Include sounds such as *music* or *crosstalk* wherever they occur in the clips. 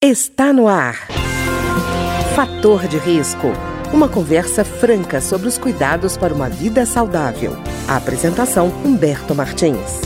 Está no ar. Fator de risco. Uma conversa franca sobre os cuidados para uma vida saudável. A apresentação Humberto Martins.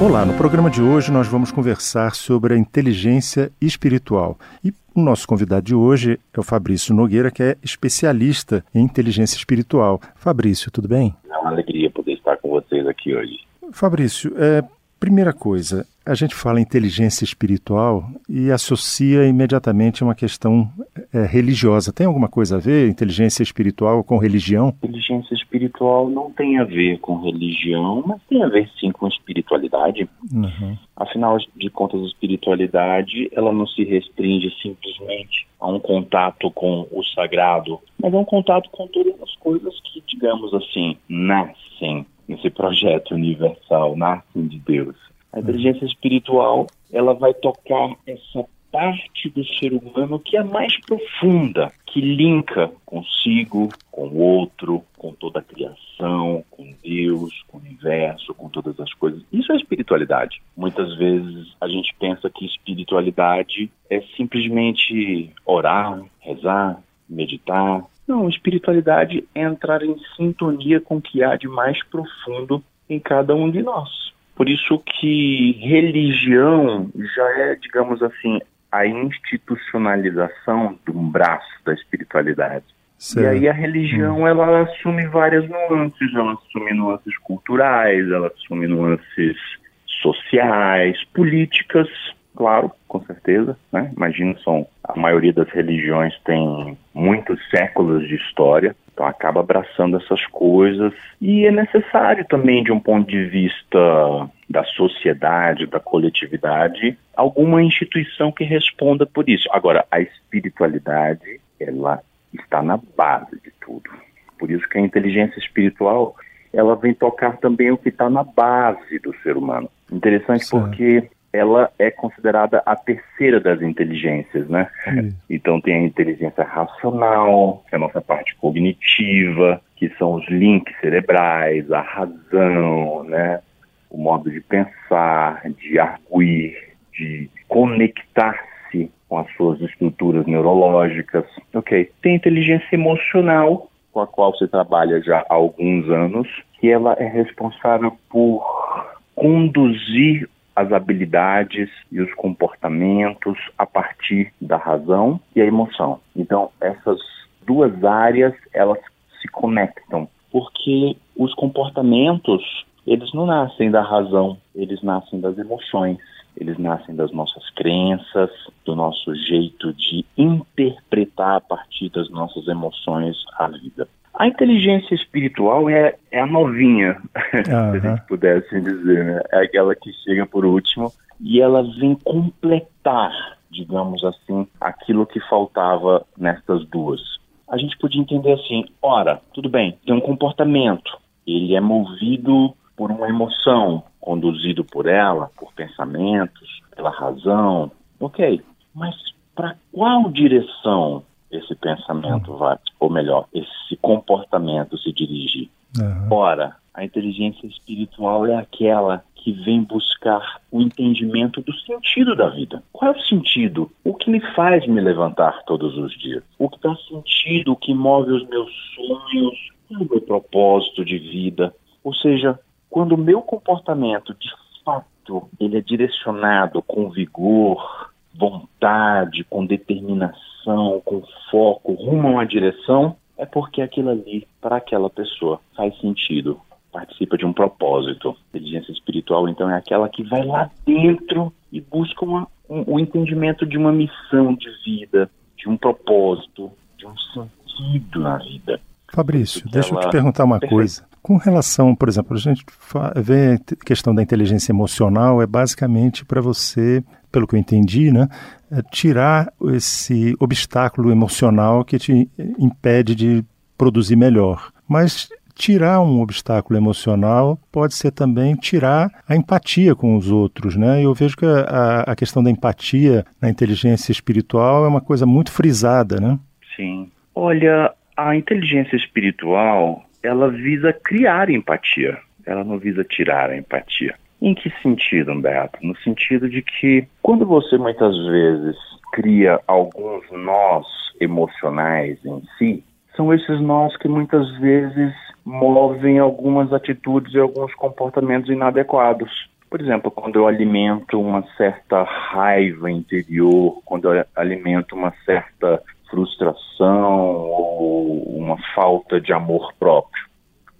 Olá, no programa de hoje nós vamos conversar sobre a inteligência espiritual. E o nosso convidado de hoje é o Fabrício Nogueira, que é especialista em inteligência espiritual. Fabrício, tudo bem? É uma alegria poder estar com vocês aqui hoje. Fabrício, é, primeira coisa, a gente fala inteligência espiritual e associa imediatamente uma questão é, religiosa. Tem alguma coisa a ver inteligência espiritual com religião? Inteligência espiritual não tem a ver com religião, mas tem a ver sim com espiritualidade. Uhum. Afinal de contas, a espiritualidade ela não se restringe simplesmente a um contato com o sagrado, mas é um contato com todas as coisas que, digamos assim, nascem nesse projeto universal, nascem de Deus. A inteligência espiritual, ela vai tocar essa parte do ser humano que é mais profunda, que linka consigo, com o outro, com toda a criação, com Deus, com o universo, com todas as coisas. Isso é espiritualidade. Muitas vezes a gente pensa que espiritualidade é simplesmente orar, rezar, meditar. Não, espiritualidade é entrar em sintonia com o que há de mais profundo em cada um de nós. Por isso que religião já é, digamos assim, a institucionalização de um braço da espiritualidade. Certo. E aí a religião hum. ela assume várias nuances, ela assume nuances culturais, ela assume nuances sociais, políticas, claro, com certeza, né? Imagina, são a maioria das religiões tem muitos séculos de história, então acaba abraçando essas coisas e é necessário também, de um ponto de vista da sociedade, da coletividade, alguma instituição que responda por isso. Agora, a espiritualidade, ela está na base de tudo. Por isso que a inteligência espiritual, ela vem tocar também o que está na base do ser humano. Interessante certo. porque ela é considerada a terceira das inteligências, né? Então tem a inteligência racional, que é a nossa parte cognitiva, que são os links cerebrais, a razão, né? O modo de pensar, de arguir, de conectar-se com as suas estruturas neurológicas. Ok. Tem a inteligência emocional, com a qual você trabalha já há alguns anos, que ela é responsável por conduzir as habilidades e os comportamentos a partir da razão e a emoção. Então, essas duas áreas, elas se conectam, porque os comportamentos, eles não nascem da razão, eles nascem das emoções, eles nascem das nossas crenças, do nosso jeito de interpretar a partir das nossas emoções a vida. A inteligência espiritual é, é a novinha, uhum. *laughs* se a gente pudesse dizer, né? É aquela que chega por último e ela vem completar, digamos assim, aquilo que faltava nestas duas. A gente podia entender assim, ora, tudo bem, tem um comportamento, ele é movido por uma emoção, conduzido por ela, por pensamentos, pela razão, ok, mas para qual direção esse pensamento vai, ou melhor, esse comportamento se dirigir. Uhum. Ora, a inteligência espiritual é aquela que vem buscar o entendimento do sentido da vida. Qual é o sentido? O que me faz me levantar todos os dias? O que dá sentido, o que move os meus sonhos, o meu propósito de vida? Ou seja, quando o meu comportamento, de fato, ele é direcionado com vigor, vontade, com determinação, com foco, rumo a uma direção, é porque aquilo ali, para aquela pessoa, faz sentido, participa de um propósito. Inteligência espiritual, então, é aquela que vai lá dentro e busca uma, um, o entendimento de uma missão de vida, de um propósito, de um sentido na vida. Fabrício, deixa ela... eu te perguntar uma Perfeito. coisa. Com relação, por exemplo, a gente vê a questão da inteligência emocional é basicamente para você, pelo que eu entendi, né, é tirar esse obstáculo emocional que te impede de produzir melhor. Mas tirar um obstáculo emocional pode ser também tirar a empatia com os outros, né? Eu vejo que a, a questão da empatia na inteligência espiritual é uma coisa muito frisada, né? Sim. Olha, a inteligência espiritual ela visa criar empatia, ela não visa tirar a empatia. Em que sentido, Humberto? No sentido de que quando você muitas vezes cria alguns nós emocionais em si, são esses nós que muitas vezes movem algumas atitudes e alguns comportamentos inadequados. Por exemplo, quando eu alimento uma certa raiva interior, quando eu alimento uma certa frustração ou uma falta de amor próprio.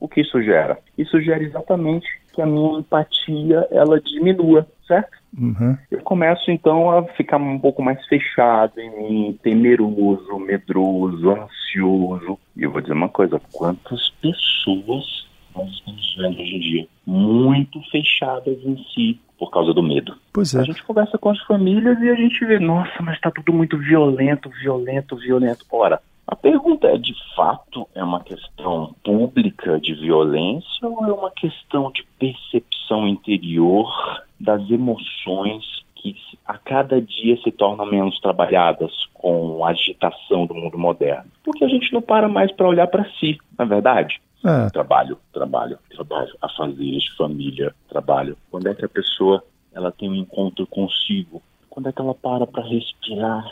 O que isso gera? Isso gera exatamente que a minha empatia ela diminua, certo? Uhum. Eu começo então a ficar um pouco mais fechado em mim, temeroso, medroso, ansioso. E eu vou dizer uma coisa: quantas pessoas nós estamos vendo hoje em dia muito fechadas em si por causa do medo. Pois é. A gente conversa com as famílias e a gente vê, nossa, mas está tudo muito violento, violento, violento. Ora, a pergunta é: de fato é uma questão pública de violência ou é uma questão de percepção interior das emoções que a cada dia se tornam menos trabalhadas com a agitação do mundo moderno? Porque a gente não para mais para olhar para si, na é verdade. É. Trabalho, trabalho, trabalho, a família, trabalho. Quando é que a pessoa ela tem um encontro consigo? Quando é que ela para para respirar,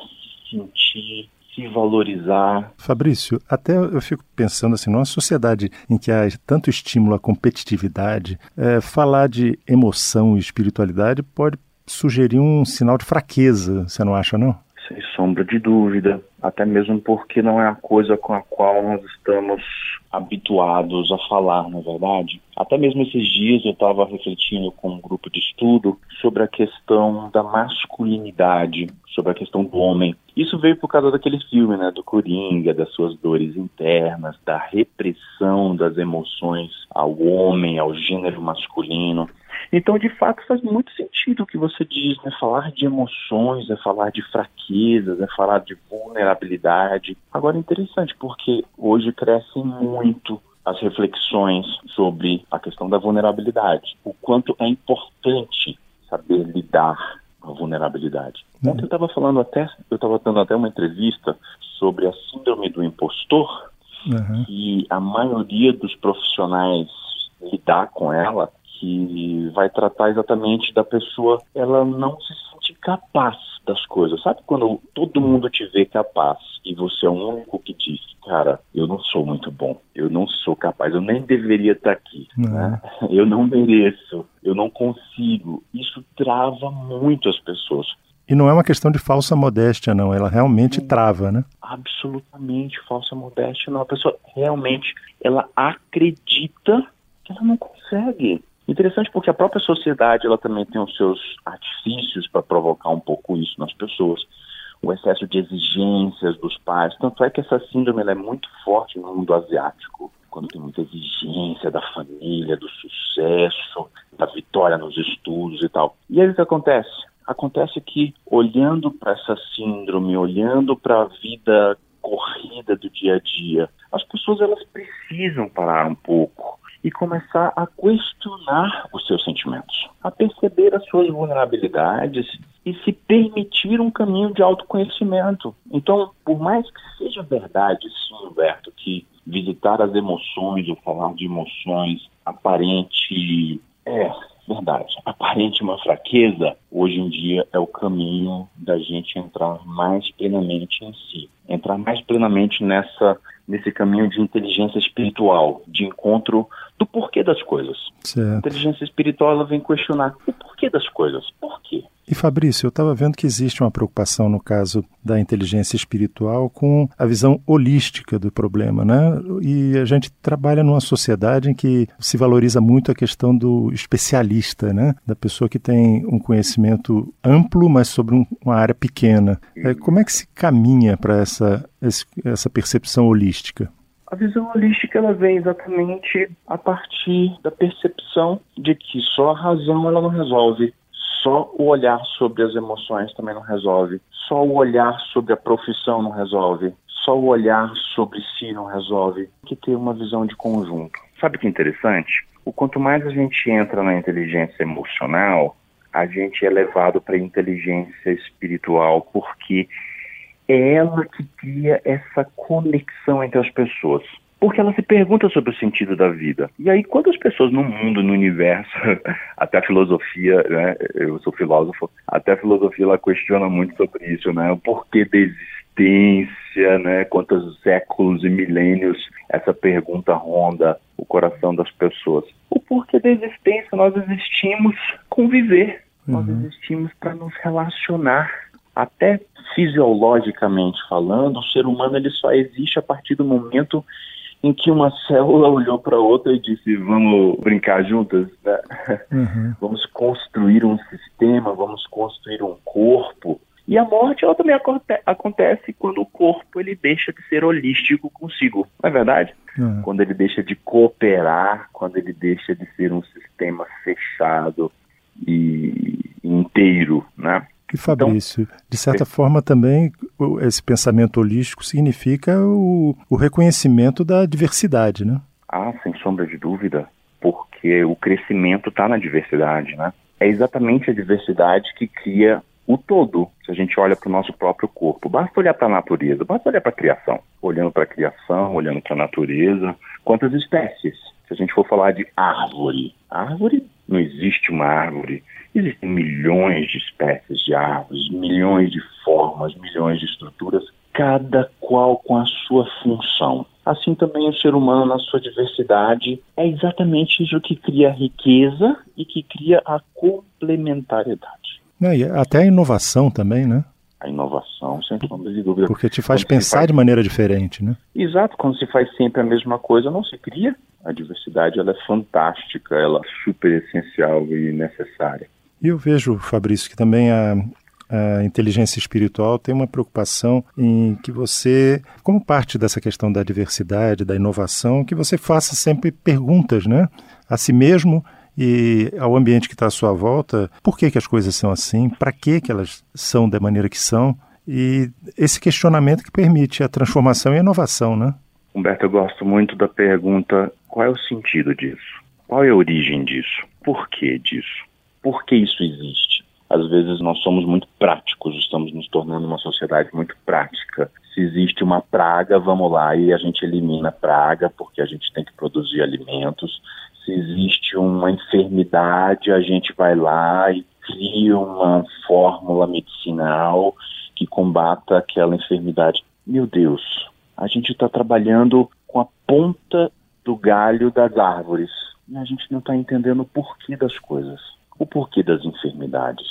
sentir, se valorizar. Fabrício, até eu fico pensando assim, numa sociedade em que há tanto estímulo à competitividade, é, falar de emoção e espiritualidade pode sugerir um sinal de fraqueza, você não acha, não? Sem sombra de dúvida, até mesmo porque não é a coisa com a qual nós estamos habituados a falar, na é verdade. Até mesmo esses dias eu estava refletindo com um grupo de estudo sobre a questão da masculinidade, sobre a questão do homem. Isso veio por causa daquele filme, né, do Coringa, das suas dores internas, da repressão das emoções ao homem, ao gênero masculino. Então, de fato, faz muito sentido o que você diz, né? Falar de emoções, é falar de fraquezas, é falar de vulnerabilidade. Agora, interessante, porque hoje crescem muito as reflexões sobre a questão da vulnerabilidade, o quanto é importante saber lidar a vulnerabilidade. Uhum. Ontem eu estava falando até, eu estava dando até uma entrevista sobre a síndrome do impostor, uhum. e a maioria dos profissionais lidar com ela que vai tratar exatamente da pessoa ela não se sentir capaz das coisas. Sabe quando todo mundo te vê capaz e você é o único que diz, cara, eu não sou muito bom, eu não sou capaz, eu nem deveria estar aqui, né? eu não mereço, eu não consigo. Isso trava muito as pessoas. E não é uma questão de falsa modéstia, não. Ela realmente trava, né? Absolutamente falsa modéstia, não. A pessoa realmente, ela acredita que ela não consegue. Interessante porque a própria sociedade ela também tem os seus artifícios para provocar um pouco isso nas pessoas. O excesso de exigências dos pais. Tanto é que essa síndrome é muito forte no mundo asiático. Quando tem muita exigência da família, do sucesso, da vitória nos estudos e tal. E aí o que acontece? Acontece que, olhando para essa síndrome, olhando para a vida corrida do dia a dia, as pessoas elas precisam parar um pouco e começar a questionar os seus sentimentos, a perceber as suas vulnerabilidades e se permitir um caminho de autoconhecimento. Então, por mais que seja verdade, sim, Humberto, que visitar as emoções ou falar de emoções aparente é verdade, aparente uma fraqueza, hoje em dia é o caminho da gente entrar mais plenamente em si, entrar mais plenamente nessa nesse caminho de inteligência espiritual, de encontro do porquê das coisas. Certo. A inteligência espiritual ela vem questionar o porquê das coisas. Por quê? E Fabrício, eu estava vendo que existe uma preocupação no caso da inteligência espiritual com a visão holística do problema, né? E a gente trabalha numa sociedade em que se valoriza muito a questão do especialista, né? Da pessoa que tem um conhecimento amplo, mas sobre um, uma área pequena. É, como é que se caminha para essa, essa percepção holística? A visão holística ela vem exatamente a partir da percepção de que só a razão ela não resolve, só o olhar sobre as emoções também não resolve. Só o olhar sobre a profissão não resolve. Só o olhar sobre si não resolve. Tem que ter uma visão de conjunto. Sabe que interessante? O quanto mais a gente entra na inteligência emocional, a gente é levado para a inteligência espiritual, porque é ela que cria essa conexão entre as pessoas. Porque ela se pergunta sobre o sentido da vida. E aí, quando as pessoas no mundo, no universo, *laughs* até a filosofia, né, eu sou filósofo, até a filosofia ela questiona muito sobre isso, né, o porquê da existência, né, quantos séculos e milênios essa pergunta ronda o coração das pessoas. O porquê da existência, nós existimos conviver, uhum. nós existimos para nos relacionar, até fisiologicamente falando, o ser humano ele só existe a partir do momento em que uma célula olhou para outra e disse: Vamos brincar juntas, né? *laughs* uhum. vamos construir um sistema, vamos construir um corpo. E a morte ela também acontece quando o corpo ele deixa de ser holístico consigo, não é verdade? Uhum. Quando ele deixa de cooperar, quando ele deixa de ser um sistema fechado e inteiro, né? E Fabrício, então, de certa é... forma também esse pensamento holístico significa o, o reconhecimento da diversidade, né? Ah, sem sombra de dúvida, porque o crescimento está na diversidade, né? É exatamente a diversidade que cria o todo. Se a gente olha para o nosso próprio corpo, basta olhar para a natureza, basta olhar para a criação. Olhando para a criação, olhando para a natureza, quantas espécies? Se a gente for falar de árvore, árvore não existe uma árvore Existem milhões de espécies de árvores, milhões de formas, milhões de estruturas, cada qual com a sua função. Assim também o ser humano, na sua diversidade, é exatamente isso que cria a riqueza e que cria a complementariedade. e até a inovação também, né? A inovação, sem sombra de dúvida. Porque te faz quando pensar faz... de maneira diferente, né? Exato, quando se faz sempre a mesma coisa, não se cria. A diversidade ela é fantástica, ela é super essencial e necessária. E eu vejo, Fabrício, que também a, a inteligência espiritual tem uma preocupação em que você, como parte dessa questão da diversidade, da inovação, que você faça sempre perguntas, né, a si mesmo e ao ambiente que está à sua volta, por que, que as coisas são assim, para que, que elas são da maneira que são, e esse questionamento que permite a transformação e a inovação, né? Humberto, eu gosto muito da pergunta, qual é o sentido disso? Qual é a origem disso? Por que disso? Por que isso existe? Às vezes nós somos muito práticos, estamos nos tornando uma sociedade muito prática. Se existe uma praga, vamos lá e a gente elimina a praga porque a gente tem que produzir alimentos. Se existe uma enfermidade, a gente vai lá e cria uma fórmula medicinal que combata aquela enfermidade. Meu Deus, a gente está trabalhando com a ponta do galho das árvores e a gente não está entendendo o porquê das coisas o porquê das enfermidades.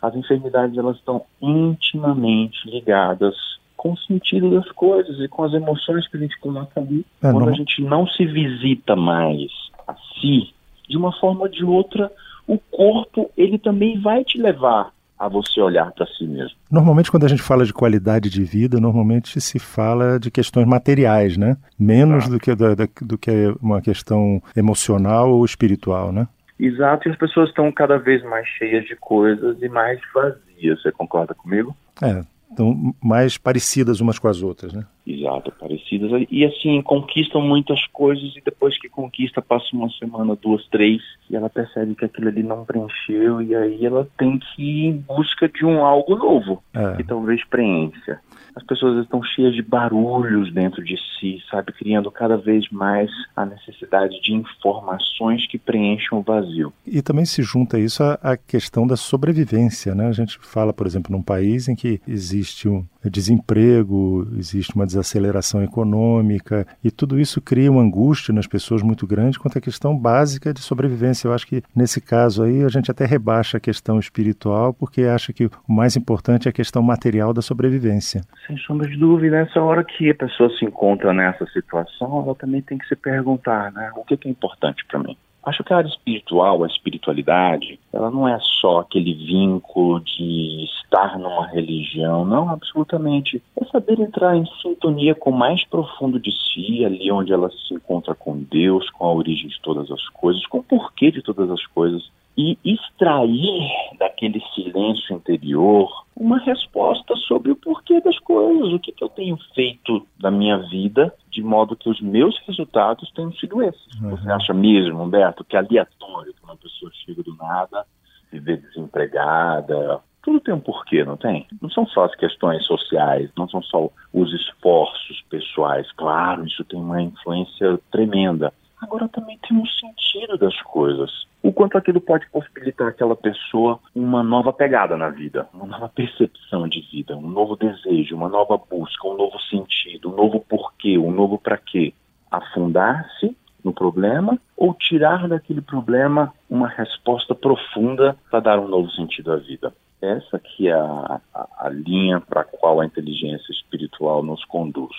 As enfermidades elas estão intimamente ligadas com o sentido das coisas e com as emoções que a gente coloca ali. É, Quando não... a gente não se visita mais a si, de uma forma ou de outra, o corpo ele também vai te levar a você olhar para si mesmo. Normalmente, quando a gente fala de qualidade de vida, normalmente se fala de questões materiais, né? Menos ah. do, que, da, do que uma questão emocional ou espiritual, né? Exato, e as pessoas estão cada vez mais cheias de coisas e mais vazias. Você concorda comigo? É, estão mais parecidas umas com as outras, né? Exato, parecidas. E assim, conquistam muitas coisas e depois que conquista, passa uma semana, duas, três, e ela percebe que aquilo ali não preencheu, e aí ela tem que ir em busca de um algo novo, é. que talvez preencha as pessoas estão cheias de barulhos dentro de si, sabe, criando cada vez mais a necessidade de informações que preencham o vazio. E também se junta isso à questão da sobrevivência, né? A gente fala, por exemplo, num país em que existe um desemprego, existe uma desaceleração econômica e tudo isso cria uma angústia nas pessoas muito grande quanto à questão básica de sobrevivência. Eu acho que nesse caso aí a gente até rebaixa a questão espiritual porque acha que o mais importante é a questão material da sobrevivência. Sem sombra de dúvida, nessa hora que a pessoa se encontra nessa situação, ela também tem que se perguntar, né? O que é importante para mim? Acho que a área espiritual, a espiritualidade, ela não é só aquele vínculo de estar numa religião, não, absolutamente. É saber entrar em sintonia com o mais profundo de si, ali onde ela se encontra com Deus, com a origem de todas as coisas, com o porquê de todas as coisas e extrair daquele silêncio interior uma resposta sobre o porquê das coisas, o que, que eu tenho feito da minha vida de modo que os meus resultados tenham sido esses. Uhum. Você acha mesmo, Humberto, que é aleatório que uma pessoa chega do nada, viver desempregada, tudo tem um porquê, não tem? Não são só as questões sociais, não são só os esforços pessoais. Claro, isso tem uma influência tremenda. Agora também tem um sentido das coisas. O quanto aquilo pode possibilitar aquela pessoa uma nova pegada na vida, uma nova percepção de vida, um novo desejo, uma nova busca, um novo sentido, um novo porquê, um novo para quê. Afundar-se no problema ou tirar daquele problema uma resposta profunda para dar um novo sentido à vida. Essa que é a, a, a linha para a qual a inteligência espiritual nos conduz.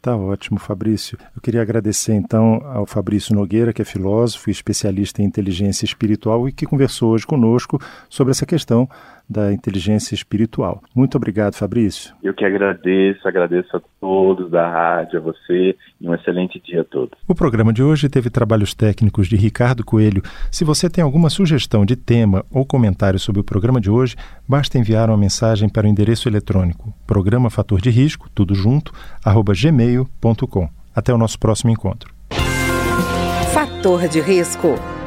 Tá ótimo, Fabrício. Eu queria agradecer então ao Fabrício Nogueira, que é filósofo e especialista em inteligência espiritual e que conversou hoje conosco sobre essa questão da inteligência espiritual. Muito obrigado, Fabrício. Eu que agradeço, agradeço a todos da rádio, a você e um excelente dia a todos. O programa de hoje teve trabalhos técnicos de Ricardo Coelho. Se você tem alguma sugestão de tema ou comentário sobre o programa de hoje, basta enviar uma mensagem para o endereço eletrônico programa fator de risco, tudo junto, arroba gmail.com. Até o nosso próximo encontro. Fator de risco,